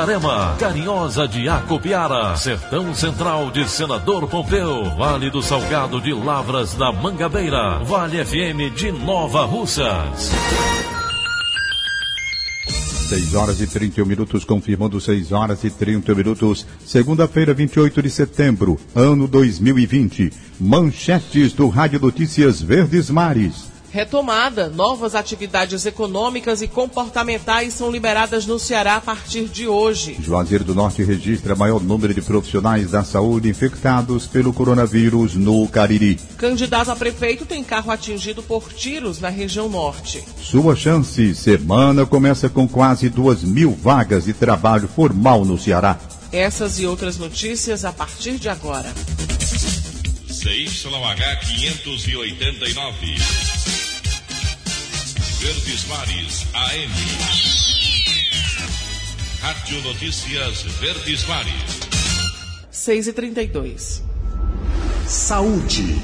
Itarema, Carinhosa de Acopiara, Sertão Central de Senador Pompeu, Vale do Salgado de Lavras da Mangabeira, Vale FM de Nova Russas. 6 horas e 31 minutos, confirmando 6 horas e 30 minutos, segunda-feira, 28 de setembro, ano 2020. Manchetes do Rádio Notícias Verdes Mares. Retomada, novas atividades econômicas e comportamentais são liberadas no Ceará a partir de hoje. Juazeiro do Norte registra maior número de profissionais da saúde infectados pelo coronavírus no Cariri. Candidato a prefeito tem carro atingido por tiros na região norte. Sua chance, semana começa com quase duas mil vagas de trabalho formal no Ceará. Essas e outras notícias a partir de agora. CYH 589. Verdes Mares AM. Rádio Notícias Verdes Mares. 6 e 32 Saúde.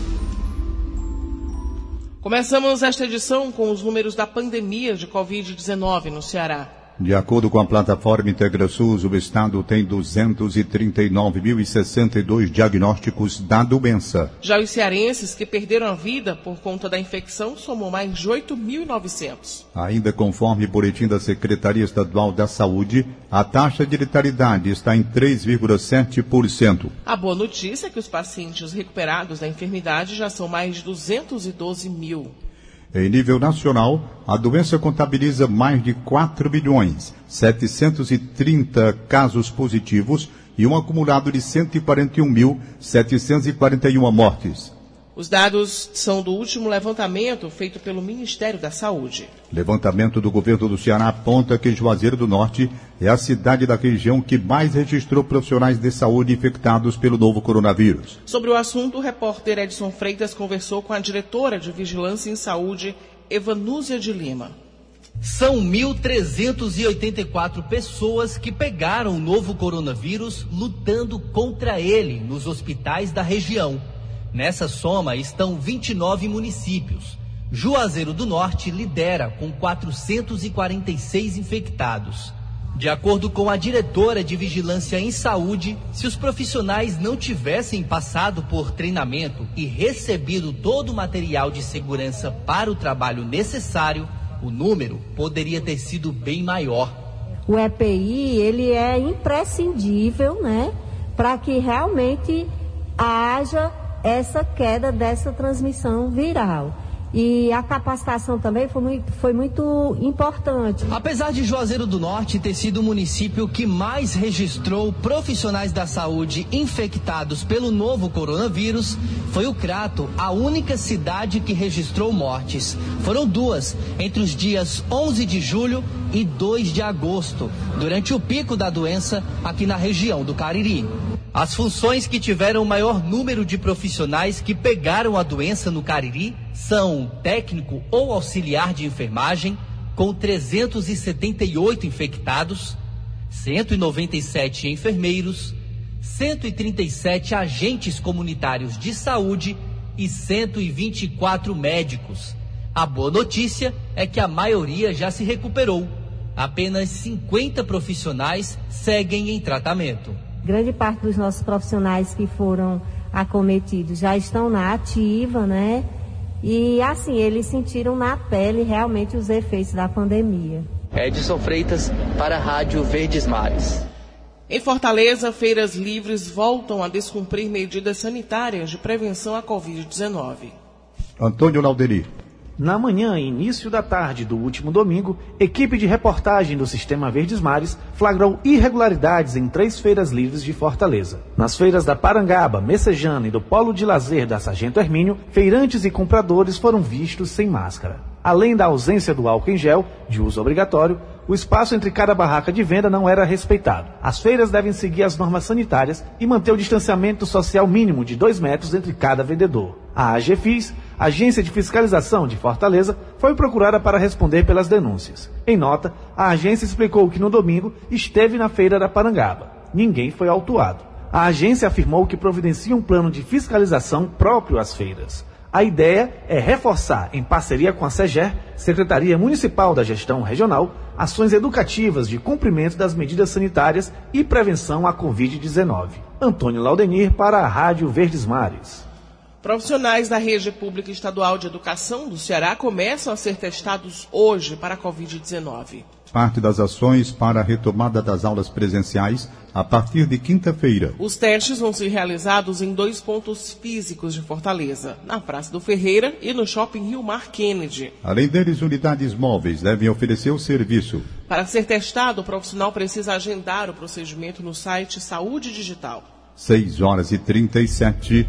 Começamos esta edição com os números da pandemia de Covid-19 no Ceará. De acordo com a plataforma IntegraSUS, o estado tem 239.062 diagnósticos da doença. Já os cearenses que perderam a vida por conta da infecção somam mais de 8.900. Ainda conforme boletim da Secretaria Estadual da Saúde, a taxa de letalidade está em 3,7%. A boa notícia é que os pacientes recuperados da enfermidade já são mais de 212 mil. Em nível nacional, a doença contabiliza mais de 4 milhões 730 casos positivos e um acumulado de 141.741 mortes. Os dados são do último levantamento feito pelo Ministério da Saúde. Levantamento do governo do Ceará aponta que Juazeiro do Norte é a cidade da região que mais registrou profissionais de saúde infectados pelo novo coronavírus. Sobre o assunto, o repórter Edson Freitas conversou com a diretora de Vigilância em Saúde, Evanúzia de Lima. São 1.384 pessoas que pegaram o novo coronavírus lutando contra ele nos hospitais da região. Nessa soma estão 29 municípios. Juazeiro do Norte lidera com 446 infectados. De acordo com a diretora de Vigilância em Saúde, se os profissionais não tivessem passado por treinamento e recebido todo o material de segurança para o trabalho necessário, o número poderia ter sido bem maior. O EPI, ele é imprescindível, né, para que realmente haja essa queda dessa transmissão viral. E a capacitação também foi muito, foi muito, importante. Apesar de Juazeiro do Norte ter sido o município que mais registrou profissionais da saúde infectados pelo novo coronavírus, foi o Crato a única cidade que registrou mortes. Foram duas, entre os dias 11 de julho e 2 de agosto, durante o pico da doença aqui na região do Cariri. As funções que tiveram o maior número de profissionais que pegaram a doença no Cariri são técnico ou auxiliar de enfermagem, com 378 infectados, 197 enfermeiros, 137 agentes comunitários de saúde e 124 médicos. A boa notícia é que a maioria já se recuperou. Apenas 50 profissionais seguem em tratamento grande parte dos nossos profissionais que foram acometidos já estão na ativa, né? E assim, eles sentiram na pele realmente os efeitos da pandemia. Edson Freitas para a Rádio Verdes Mares. Em Fortaleza, feiras livres voltam a descumprir medidas sanitárias de prevenção à Covid-19. Antônio Lauderi. Na manhã e início da tarde do último domingo, equipe de reportagem do Sistema Verdes Mares flagrou irregularidades em três feiras livres de Fortaleza. Nas feiras da Parangaba, Messejana e do Polo de Lazer da Sargento Hermínio, feirantes e compradores foram vistos sem máscara. Além da ausência do álcool em gel, de uso obrigatório, o espaço entre cada barraca de venda não era respeitado. As feiras devem seguir as normas sanitárias e manter o distanciamento social mínimo de dois metros entre cada vendedor. A AGFIS, Agência de Fiscalização de Fortaleza, foi procurada para responder pelas denúncias. Em nota, a agência explicou que no domingo esteve na feira da Parangaba. Ninguém foi autuado. A agência afirmou que providencia um plano de fiscalização próprio às feiras. A ideia é reforçar, em parceria com a SEGER, Secretaria Municipal da Gestão Regional, ações educativas de cumprimento das medidas sanitárias e prevenção à Covid-19. Antônio Laudenir para a Rádio Verdes Mares. Profissionais da rede pública estadual de educação do Ceará começam a ser testados hoje para a Covid-19. Parte das ações para a retomada das aulas presenciais a partir de quinta-feira. Os testes vão ser realizados em dois pontos físicos de Fortaleza, na Praça do Ferreira e no Shopping Rio Mar Kennedy. Além deles, unidades móveis devem oferecer o serviço. Para ser testado, o profissional precisa agendar o procedimento no site Saúde Digital. 6 horas e 37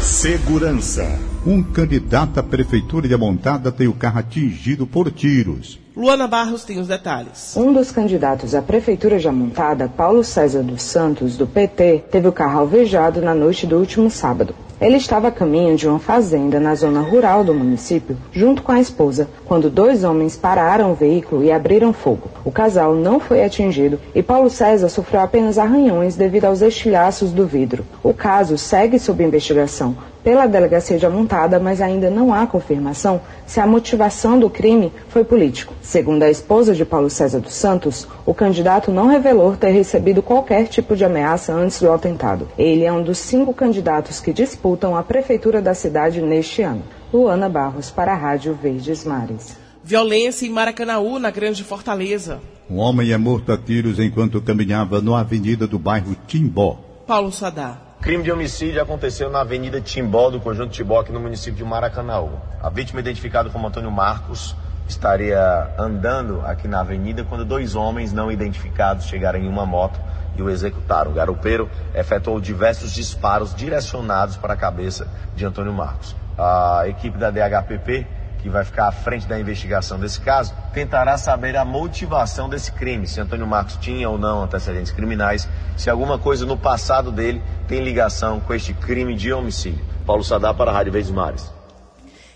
Segurança. Um candidato à prefeitura de Amontada tem o carro atingido por tiros. Luana Barros tem os detalhes. Um dos candidatos à prefeitura de Amontada, Paulo César dos Santos, do PT, teve o carro alvejado na noite do último sábado. Ele estava a caminho de uma fazenda na zona rural do município, junto com a esposa, quando dois homens pararam o veículo e abriram fogo. O casal não foi atingido e Paulo César sofreu apenas arranhões devido aos estilhaços do vidro. O caso segue sob investigação pela delegacia de Amontada, mas ainda não há confirmação se a motivação do crime foi político. Segundo a esposa de Paulo César dos Santos, o candidato não revelou ter recebido qualquer tipo de ameaça antes do atentado. Ele é um dos cinco candidatos que disputam a prefeitura da cidade neste ano. Luana Barros para a Rádio Verdes Mares. Violência em Maracanaú, na Grande Fortaleza. Um homem é morto a tiros enquanto caminhava na avenida do bairro Timbó. Paulo Sadá. Crime de homicídio aconteceu na Avenida Timbó, do Conjunto Timbó, aqui no município de Maracanaú. A vítima, identificada como Antônio Marcos, estaria andando aqui na avenida quando dois homens não identificados chegaram em uma moto e o executaram. O garupeiro efetuou diversos disparos direcionados para a cabeça de Antônio Marcos. A equipe da DHPP que vai ficar à frente da investigação desse caso, tentará saber a motivação desse crime, se Antônio Marcos tinha ou não antecedentes criminais, se alguma coisa no passado dele tem ligação com este crime de homicídio. Paulo Sadá para a Rádio Verdes Mares.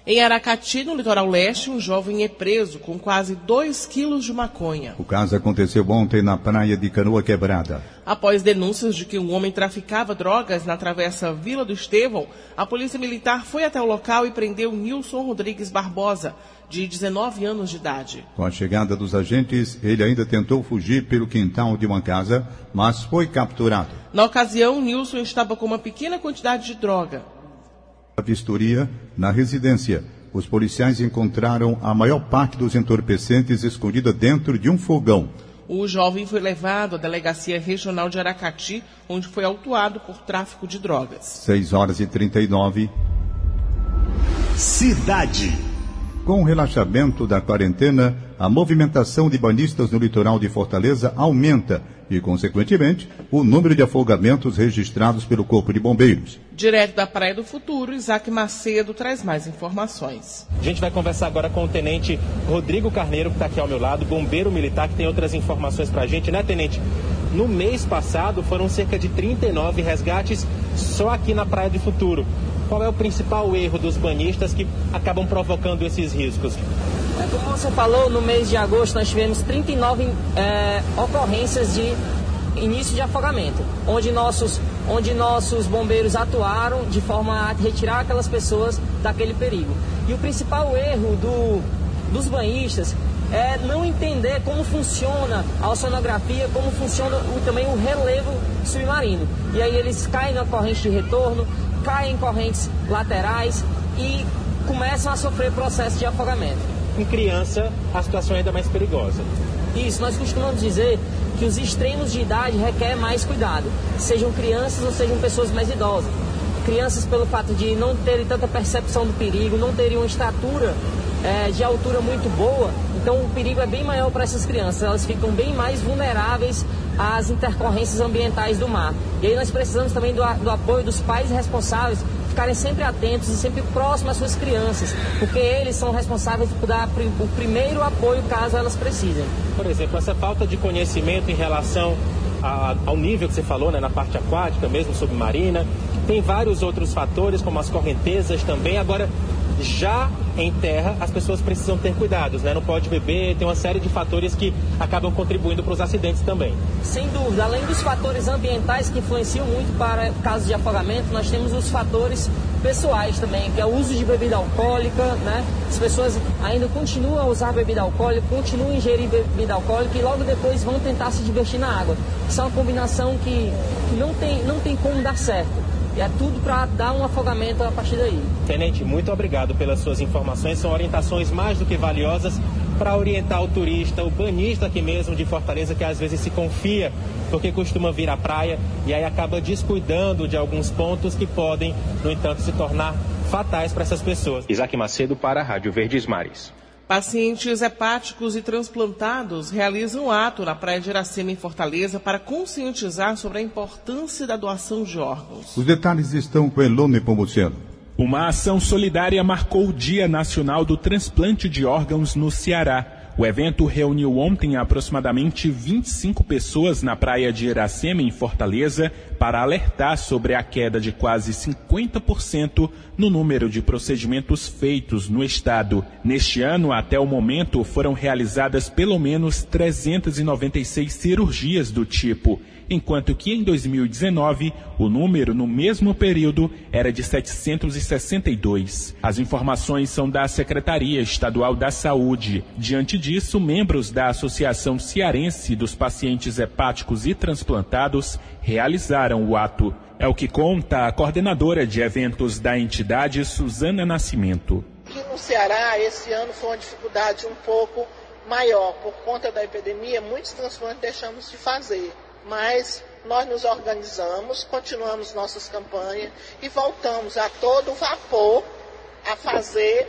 Em Aracati, no litoral leste, um jovem é preso com quase 2 quilos de maconha. O caso aconteceu ontem na praia de Canoa Quebrada. Após denúncias de que um homem traficava drogas na travessa Vila do Estevão, a polícia militar foi até o local e prendeu Nilson Rodrigues Barbosa, de 19 anos de idade. Com a chegada dos agentes, ele ainda tentou fugir pelo quintal de uma casa, mas foi capturado. Na ocasião, Nilson estava com uma pequena quantidade de droga. A vistoria na residência. Os policiais encontraram a maior parte dos entorpecentes escondida dentro de um fogão. O jovem foi levado à delegacia regional de Aracati, onde foi autuado por tráfico de drogas. 6 horas e 39. Cidade. Com o relaxamento da quarentena, a movimentação de banhistas no litoral de Fortaleza aumenta e, consequentemente, o número de afogamentos registrados pelo Corpo de Bombeiros. Direto da Praia do Futuro, Isaac Macedo traz mais informações. A gente vai conversar agora com o Tenente Rodrigo Carneiro, que está aqui ao meu lado, bombeiro militar, que tem outras informações para a gente, né, Tenente? No mês passado foram cerca de 39 resgates só aqui na Praia do Futuro. Qual é o principal erro dos banhistas que acabam provocando esses riscos? Como você falou, no mês de agosto nós tivemos 39 é, ocorrências de início de afogamento, onde nossos, onde nossos bombeiros atuaram de forma a retirar aquelas pessoas daquele perigo. E o principal erro do, dos banhistas é não entender como funciona a oceanografia, como funciona o, também o relevo submarino. E aí eles caem na corrente de retorno, caem em correntes laterais e começam a sofrer processo de afogamento. Em criança, a situação é ainda mais perigosa. Isso, nós costumamos dizer que os extremos de idade requerem mais cuidado, sejam crianças ou sejam pessoas mais idosas. crianças pelo fato de não terem tanta percepção do perigo, não terem uma estatura é, de altura muito boa, então o perigo é bem maior para essas crianças, elas ficam bem mais vulneráveis às intercorrências ambientais do mar. E aí nós precisamos também do, do apoio dos pais responsáveis ficarem sempre atentos e sempre próximos às suas crianças, porque eles são responsáveis por dar o primeiro apoio caso elas precisem. Por exemplo, essa falta de conhecimento em relação a, ao nível que você falou, né, na parte aquática, mesmo submarina, tem vários outros fatores, como as correntezas também. Agora, já em terra, as pessoas precisam ter cuidados, né? Não pode beber, tem uma série de fatores que acabam contribuindo para os acidentes também. Sem dúvida, além dos fatores ambientais que influenciam muito para casos de afogamento, nós temos os fatores pessoais também, que é o uso de bebida alcoólica, né? As pessoas ainda continuam a usar bebida alcoólica, continuam a ingerir bebida alcoólica e logo depois vão tentar se divertir na água. Isso é uma combinação que, que não, tem, não tem como dar certo. E é tudo para dar um afogamento a partir daí. Tenente, muito obrigado pelas suas informações. São orientações mais do que valiosas para orientar o turista, o banista aqui mesmo de Fortaleza, que às vezes se confia porque costuma vir à praia e aí acaba descuidando de alguns pontos que podem, no entanto, se tornar fatais para essas pessoas. Isaac Macedo para a Rádio Verdes Mares. Pacientes hepáticos e transplantados realizam um ato na Praia de Iracema, em Fortaleza, para conscientizar sobre a importância da doação de órgãos. Os detalhes estão com Elone Pomuceno. Uma ação solidária marcou o Dia Nacional do Transplante de Órgãos no Ceará. O evento reuniu ontem aproximadamente 25 pessoas na praia de Iracema, em Fortaleza, para alertar sobre a queda de quase 50% no número de procedimentos feitos no estado. Neste ano, até o momento, foram realizadas pelo menos 396 cirurgias do tipo enquanto que em 2019 o número no mesmo período era de 762. As informações são da Secretaria Estadual da Saúde. Diante disso, membros da Associação Cearense dos Pacientes Hepáticos e Transplantados realizaram o ato. É o que conta a coordenadora de eventos da entidade, Suzana Nascimento. Aqui no Ceará, esse ano foi uma dificuldade um pouco maior. Por conta da epidemia, muitos transplantes deixamos de fazer mas nós nos organizamos, continuamos nossas campanhas e voltamos a todo vapor a fazer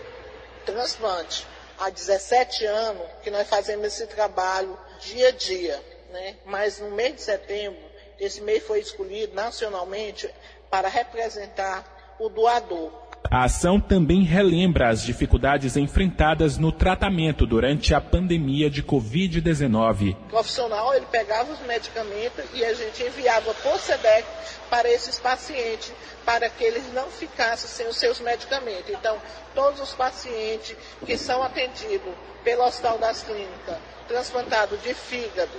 transplante. Há 17 anos que nós fazemos esse trabalho dia a dia, né? mas no mês de setembro, esse mês foi escolhido nacionalmente para representar o doador. A ação também relembra as dificuldades enfrentadas no tratamento durante a pandemia de Covid-19. O profissional ele pegava os medicamentos e a gente enviava por SEDEC para esses pacientes, para que eles não ficassem sem os seus medicamentos. Então, todos os pacientes que são atendidos pelo Hospital das Clínicas, transplantados de fígado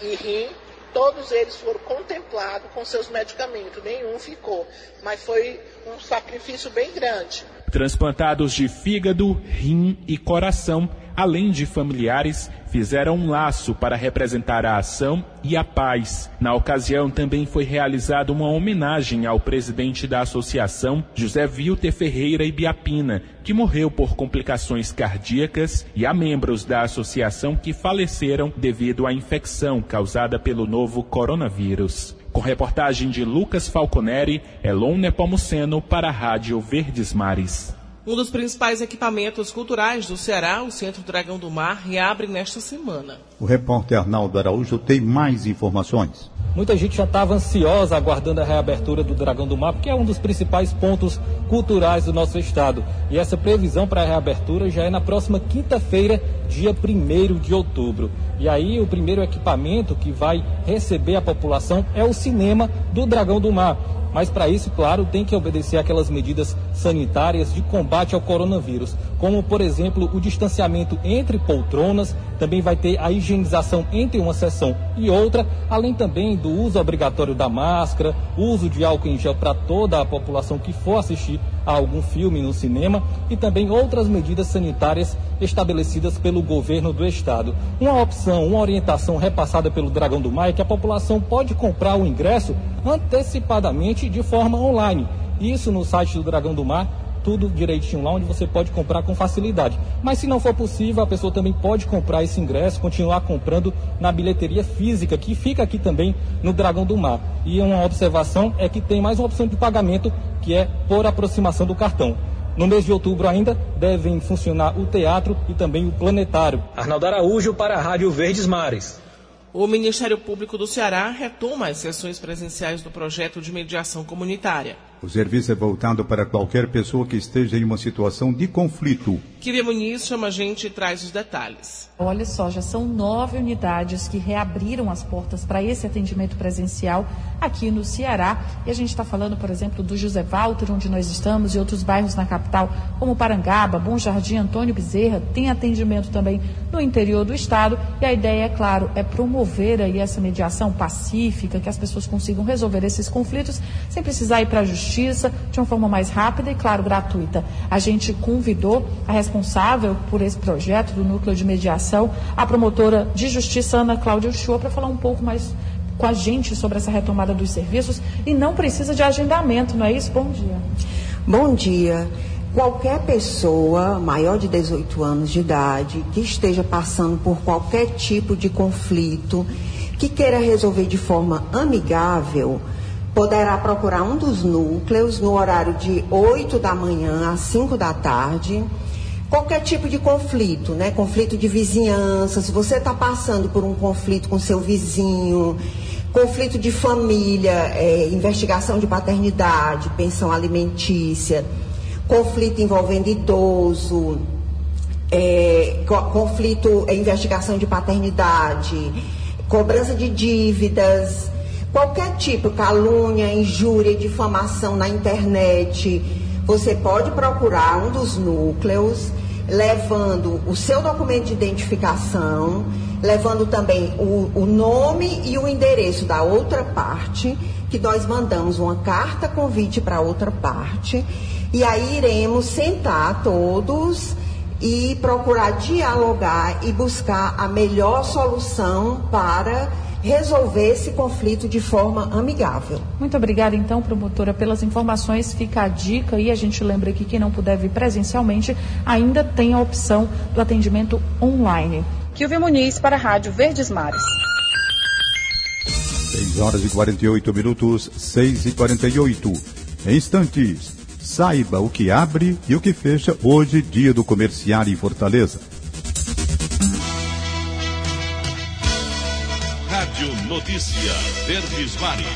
e rim, todos eles foram contemplados com seus medicamentos, nenhum ficou. Mas foi um sacrifício bem grande. Transplantados de fígado, rim e coração, além de familiares, fizeram um laço para representar a ação e a paz. Na ocasião, também foi realizada uma homenagem ao presidente da associação, José Vilter Ferreira Ibiapina, que morreu por complicações cardíacas, e a membros da associação que faleceram devido à infecção causada pelo novo coronavírus. Com reportagem de Lucas Falconeri, Elon Nepomuceno para a Rádio Verdes Mares. Um dos principais equipamentos culturais do Ceará, o Centro Dragão do Mar, reabre nesta semana. O repórter Arnaldo Araújo tem mais informações. Muita gente já estava ansiosa aguardando a reabertura do Dragão do Mar, porque é um dos principais pontos culturais do nosso estado. E essa previsão para a reabertura já é na próxima quinta-feira, dia 1 de outubro. E aí, o primeiro equipamento que vai receber a população é o cinema do Dragão do Mar. Mas para isso, claro, tem que obedecer aquelas medidas sanitárias de combate ao coronavírus, como por exemplo o distanciamento entre poltronas, também vai ter a higienização entre uma sessão e outra, além também do uso obrigatório da máscara, uso de álcool em gel para toda a população que for assistir a algum filme no cinema e também outras medidas sanitárias estabelecidas pelo governo do estado. Uma opção, uma orientação repassada pelo Dragão do Mar é que a população pode comprar o ingresso antecipadamente de forma online. Isso no site do Dragão do Mar tudo direitinho lá onde você pode comprar com facilidade. Mas se não for possível, a pessoa também pode comprar esse ingresso, continuar comprando na bilheteria física, que fica aqui também no Dragão do Mar. E uma observação é que tem mais uma opção de pagamento, que é por aproximação do cartão. No mês de outubro ainda devem funcionar o teatro e também o planetário. Arnaldo Araújo para a Rádio Verdes Mares. O Ministério Público do Ceará retoma as sessões presenciais do projeto de mediação comunitária. O serviço é voltado para qualquer pessoa que esteja em uma situação de conflito. Kiria Muniz chama a gente e traz os detalhes. Olha só, já são nove unidades que reabriram as portas para esse atendimento presencial aqui no Ceará. E a gente está falando, por exemplo, do José Walter, onde nós estamos, e outros bairros na capital, como Parangaba, Bom Jardim, Antônio Bezerra. Tem atendimento também no interior do estado. E a ideia, é claro, é promover aí essa mediação pacífica, que as pessoas consigam resolver esses conflitos sem precisar ir para a justiça justiça de uma forma mais rápida e, claro, gratuita. A gente convidou a responsável por esse projeto do Núcleo de Mediação, a promotora de justiça Ana Cláudia Uchoa, para falar um pouco mais com a gente sobre essa retomada dos serviços e não precisa de agendamento, não é isso? Bom dia. Bom dia. Qualquer pessoa maior de 18 anos de idade que esteja passando por qualquer tipo de conflito, que queira resolver de forma amigável, poderá procurar um dos núcleos no horário de 8 da manhã às 5 da tarde. Qualquer tipo de conflito, né? Conflito de vizinhança, se você está passando por um conflito com seu vizinho, conflito de família, é, investigação de paternidade, pensão alimentícia, conflito envolvendo idoso, é, conflito, é, investigação de paternidade, cobrança de dívidas, Qualquer tipo, calúnia, injúria, difamação na internet, você pode procurar um dos núcleos, levando o seu documento de identificação, levando também o, o nome e o endereço da outra parte, que nós mandamos uma carta convite para outra parte, e aí iremos sentar todos e procurar dialogar e buscar a melhor solução para resolver esse conflito de forma amigável. Muito obrigada, então, promotora, pelas informações. Fica a dica e a gente lembra que quem não puder vir presencialmente ainda tem a opção do atendimento online. Kilvio Muniz para a Rádio Verdes Mares. 6 horas e 48 minutos, 6 e 48. Em instantes, saiba o que abre e o que fecha hoje, dia do comerciário em Fortaleza. Notícia Verdes Mares.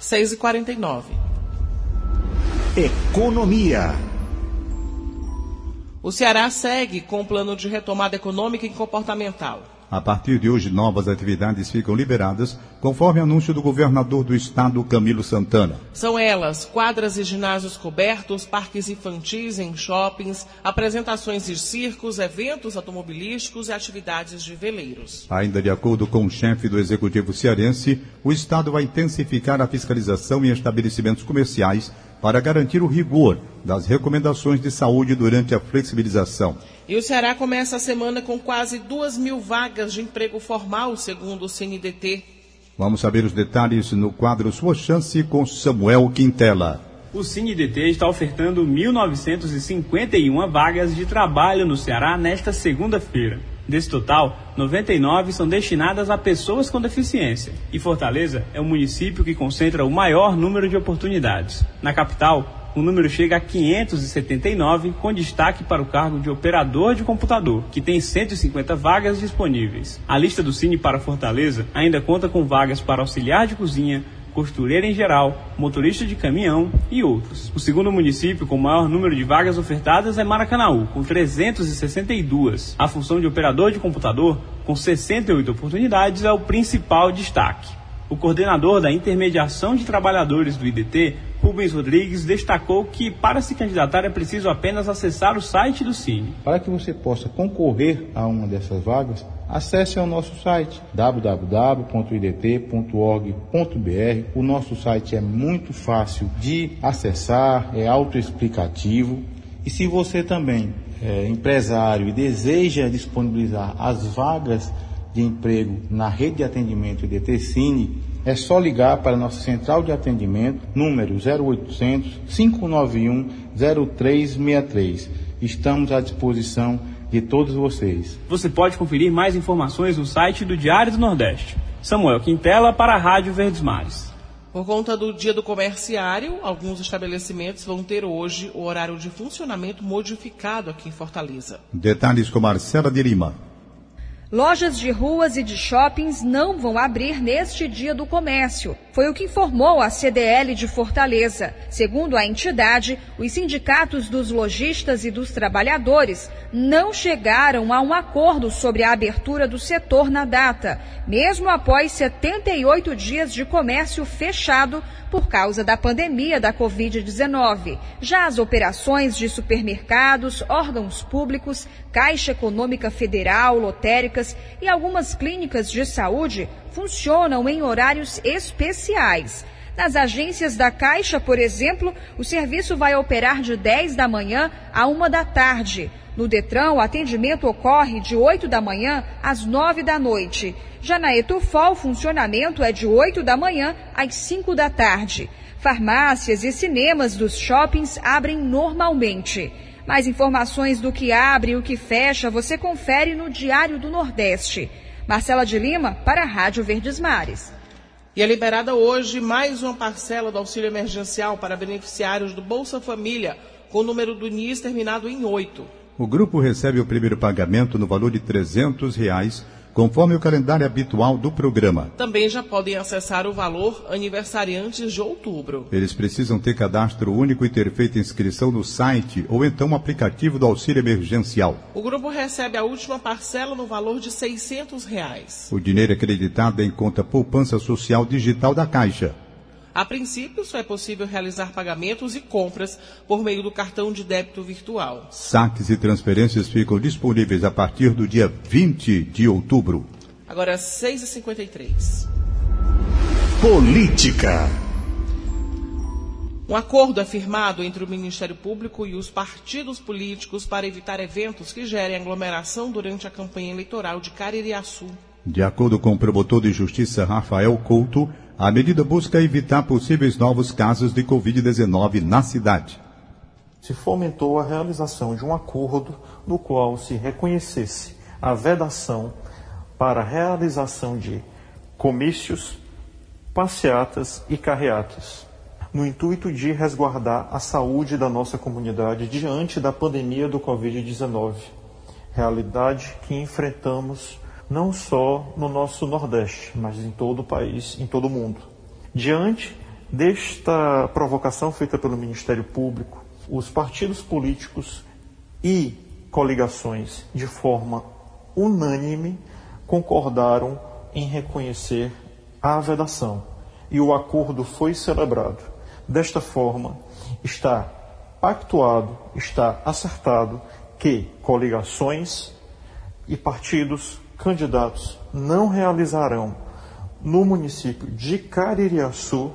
6 e 49 Economia. O Ceará segue com o plano de retomada econômica e comportamental. A partir de hoje, novas atividades ficam liberadas, conforme anúncio do governador do estado, Camilo Santana. São elas quadras e ginásios cobertos, parques infantis em shoppings, apresentações de circos, eventos automobilísticos e atividades de veleiros. Ainda de acordo com o chefe do executivo cearense, o estado vai intensificar a fiscalização em estabelecimentos comerciais para garantir o rigor das recomendações de saúde durante a flexibilização. E o Ceará começa a semana com quase duas mil vagas de emprego formal, segundo o CNDT. Vamos saber os detalhes no quadro Sua Chance com Samuel Quintela. O CineDT está ofertando 1.951 vagas de trabalho no Ceará nesta segunda-feira. Desse total, 99 são destinadas a pessoas com deficiência. E Fortaleza é o município que concentra o maior número de oportunidades. Na capital, o número chega a 579, com destaque para o cargo de operador de computador, que tem 150 vagas disponíveis. A lista do Cine para Fortaleza ainda conta com vagas para auxiliar de cozinha, costureira em geral, motorista de caminhão e outros. O segundo município com maior número de vagas ofertadas é Maracanaú, com 362. A função de operador de computador, com 68 oportunidades, é o principal destaque. O coordenador da intermediação de trabalhadores do IDT, Rubens Rodrigues, destacou que para se candidatar é preciso apenas acessar o site do Cine. Para que você possa concorrer a uma dessas vagas, acesse ao nosso site www.idt.org.br. O nosso site é muito fácil de acessar, é autoexplicativo. E se você também é empresário e deseja disponibilizar as vagas de emprego na rede de atendimento IDT Cine, é só ligar para a nossa central de atendimento, número 0800 591 0363. Estamos à disposição de todos vocês. Você pode conferir mais informações no site do Diário do Nordeste. Samuel Quintela para a Rádio Verdes Mares. Por conta do dia do comerciário, alguns estabelecimentos vão ter hoje o horário de funcionamento modificado aqui em Fortaleza. Detalhes com Marcela de Lima. Lojas de ruas e de shoppings não vão abrir neste dia do comércio. Foi o que informou a CDL de Fortaleza. Segundo a entidade, os sindicatos dos lojistas e dos trabalhadores não chegaram a um acordo sobre a abertura do setor na data, mesmo após 78 dias de comércio fechado por causa da pandemia da Covid-19. Já as operações de supermercados, órgãos públicos, Caixa Econômica Federal, lotéricas e algumas clínicas de saúde funcionam em horários especiais. Nas agências da Caixa, por exemplo, o serviço vai operar de 10 da manhã a 1 da tarde. No Detran, o atendimento ocorre de 8 da manhã às 9 da noite. Já na Etufol, o funcionamento é de 8 da manhã às 5 da tarde. Farmácias e cinemas dos shoppings abrem normalmente. Mais informações do que abre e o que fecha você confere no Diário do Nordeste. Marcela de Lima, para a Rádio Verdes Mares. E é liberada hoje mais uma parcela do auxílio emergencial para beneficiários do Bolsa Família, com o número do NIS terminado em 8. O grupo recebe o primeiro pagamento no valor de 300 reais, conforme o calendário habitual do programa. Também já podem acessar o valor aniversariantes de outubro. Eles precisam ter cadastro único e ter feito inscrição no site ou então no aplicativo do auxílio emergencial. O grupo recebe a última parcela no valor de 600 reais. O dinheiro é acreditado em conta poupança social digital da Caixa. A princípio, só é possível realizar pagamentos e compras por meio do cartão de débito virtual. Saques e transferências ficam disponíveis a partir do dia 20 de outubro. Agora, 6h53. Política. Um acordo é firmado entre o Ministério Público e os partidos políticos para evitar eventos que gerem aglomeração durante a campanha eleitoral de Caririaçu. De acordo com o promotor de justiça Rafael Couto, a medida busca evitar possíveis novos casos de Covid-19 na cidade. Se fomentou a realização de um acordo no qual se reconhecesse a vedação para a realização de comícios, passeatas e carreatas, no intuito de resguardar a saúde da nossa comunidade diante da pandemia do Covid-19, realidade que enfrentamos não só no nosso Nordeste, mas em todo o país, em todo o mundo. Diante desta provocação feita pelo Ministério Público, os partidos políticos e coligações, de forma unânime, concordaram em reconhecer a vedação e o acordo foi celebrado. Desta forma, está pactuado, está acertado que coligações e partidos candidatos não realizarão no município de Caririaçu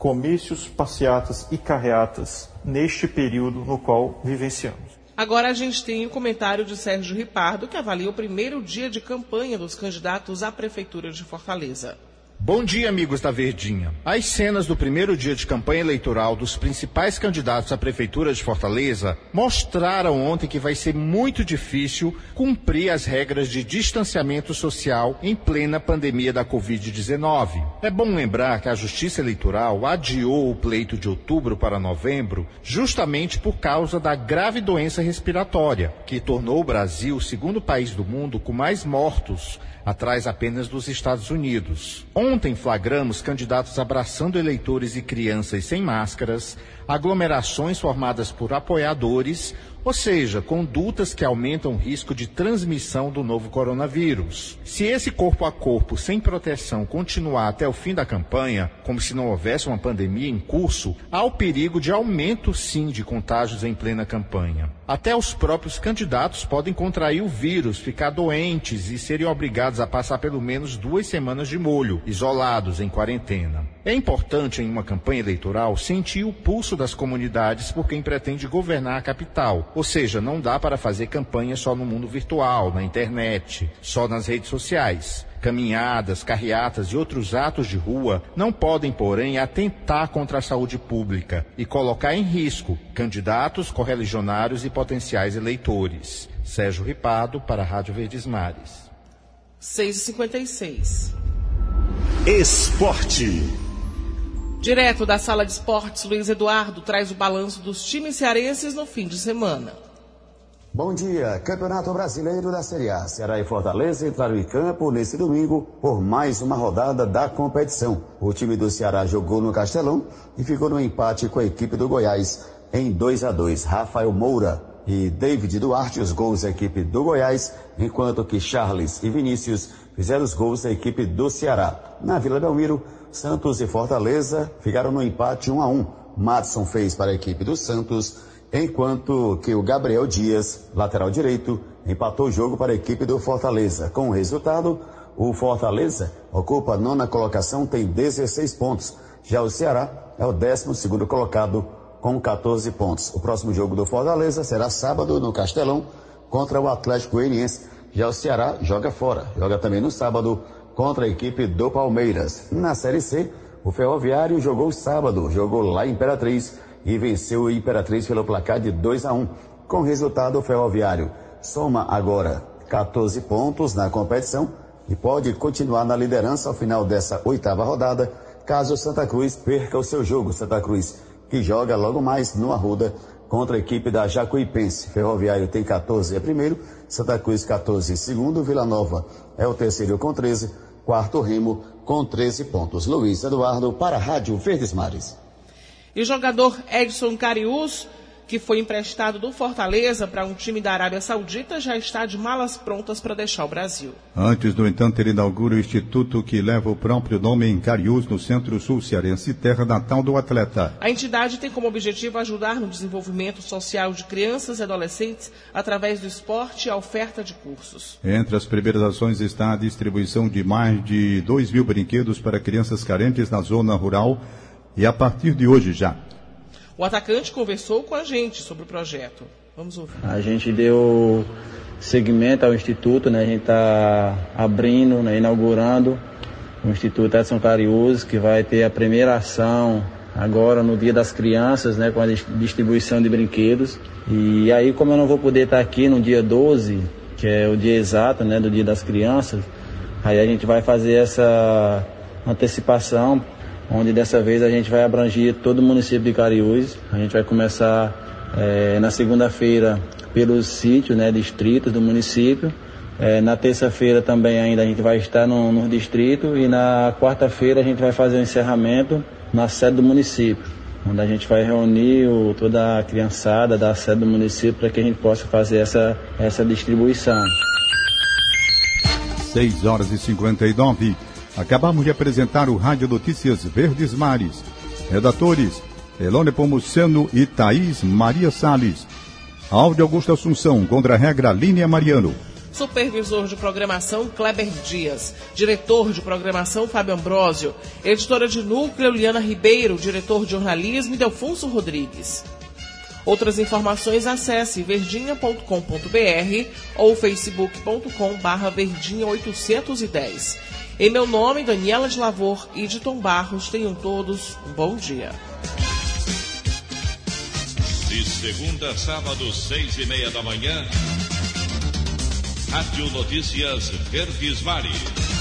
comícios, passeatas e carreatas neste período no qual vivenciamos. Agora a gente tem o comentário de Sérgio Ripardo, que avalia o primeiro dia de campanha dos candidatos à Prefeitura de Fortaleza. Bom dia, amigos da Verdinha. As cenas do primeiro dia de campanha eleitoral dos principais candidatos à Prefeitura de Fortaleza mostraram ontem que vai ser muito difícil cumprir as regras de distanciamento social em plena pandemia da Covid-19. É bom lembrar que a Justiça Eleitoral adiou o pleito de outubro para novembro justamente por causa da grave doença respiratória, que tornou o Brasil o segundo país do mundo com mais mortos atrás apenas dos Estados Unidos. Ontem flagramos candidatos abraçando eleitores e crianças sem máscaras, aglomerações formadas por apoiadores, ou seja, condutas que aumentam o risco de transmissão do novo coronavírus. Se esse corpo a corpo sem proteção continuar até o fim da campanha, como se não houvesse uma pandemia em curso, há o perigo de aumento sim de contágios em plena campanha. Até os próprios candidatos podem contrair o vírus, ficar doentes e serem obrigados a passar pelo menos duas semanas de molho, isolados em quarentena. É importante em uma campanha eleitoral sentir o pulso das comunidades por quem pretende governar a capital. Ou seja, não dá para fazer campanha só no mundo virtual, na internet, só nas redes sociais. Caminhadas, carreatas e outros atos de rua não podem, porém, atentar contra a saúde pública e colocar em risco candidatos, correligionários e potenciais eleitores. Sérgio Ripado, para a Rádio Verdes Mares. 6h56. Esporte. Direto da sala de esportes, Luiz Eduardo traz o balanço dos times cearenses no fim de semana. Bom dia, Campeonato Brasileiro da Série A. Ceará e Fortaleza entraram em campo nesse domingo por mais uma rodada da competição. O time do Ceará jogou no Castelão e ficou no empate com a equipe do Goiás em 2 a 2. Rafael Moura e David Duarte os gols da equipe do Goiás, enquanto que Charles e Vinícius fizeram os gols da equipe do Ceará. Na Vila Belmiro, Santos e Fortaleza ficaram no empate 1 a 1. Matson fez para a equipe do Santos, enquanto que o Gabriel Dias, lateral direito, empatou o jogo para a equipe do Fortaleza. Com o resultado, o Fortaleza ocupa a nona colocação, tem 16 pontos. Já o Ceará é o 12 segundo colocado com 14 pontos. O próximo jogo do Fortaleza será sábado no Castelão contra o Atlético Goianiense. Já o Ceará joga fora, joga também no sábado contra a equipe do Palmeiras. Na Série C, o Ferroviário jogou sábado, jogou lá em Imperatriz e venceu o Imperatriz pelo placar de 2 a 1. Com resultado, o Ferroviário soma agora 14 pontos na competição e pode continuar na liderança ao final dessa oitava rodada, caso Santa Cruz perca o seu jogo. Santa Cruz que joga logo mais no Arruda contra a equipe da Jacuipense. Ferroviário tem 14 é primeiro, Santa Cruz 14 segundo, Vila Nova é o terceiro com 13 quarto Remo com 13 pontos. Luiz Eduardo para a Rádio Verdes Mares. E o jogador Edson Carius, que foi emprestado do Fortaleza para um time da Arábia Saudita, já está de malas prontas para deixar o Brasil. Antes, no entanto, ele inaugura o instituto que leva o próprio nome em Cariús, no centro-sul cearense, terra natal do atleta. A entidade tem como objetivo ajudar no desenvolvimento social de crianças e adolescentes através do esporte e a oferta de cursos. Entre as primeiras ações está a distribuição de mais de 2 mil brinquedos para crianças carentes na zona rural e a partir de hoje já. O atacante conversou com a gente sobre o projeto. Vamos ouvir. A gente deu seguimento ao Instituto, né? A gente está abrindo, né? inaugurando o Instituto Edson Cariús, que vai ter a primeira ação agora no Dia das Crianças, né? Com a distribuição de brinquedos. E aí, como eu não vou poder estar aqui no dia 12, que é o dia exato, né? Do Dia das Crianças, aí a gente vai fazer essa antecipação onde dessa vez a gente vai abranger todo o município de Cariús. A gente vai começar é, na segunda-feira pelos sítios, né, distritos do município. É, na terça-feira também ainda a gente vai estar no, no distrito e na quarta-feira a gente vai fazer o encerramento na sede do município, onde a gente vai reunir o, toda a criançada da sede do município para que a gente possa fazer essa, essa distribuição. 6 horas e 59. Acabamos de apresentar o Rádio Notícias Verdes Mares. Redatores: Elone Pomuceno e Thaís Maria Salles. Áudio Augusto Assunção, contra-regra Línia Mariano. Supervisor de programação Kleber Dias. Diretor de programação Fábio Ambrosio. Editora de núcleo Liana Ribeiro. Diretor de jornalismo Delfonso Rodrigues. Outras informações acesse verdinha.com.br ou facebook.com barra verdinha 810. Em meu nome, Daniela de Lavor e de Tom Barros, tenham todos um bom dia. De segunda a sábado, seis e meia da manhã, Rádio Notícias Verdes Mares.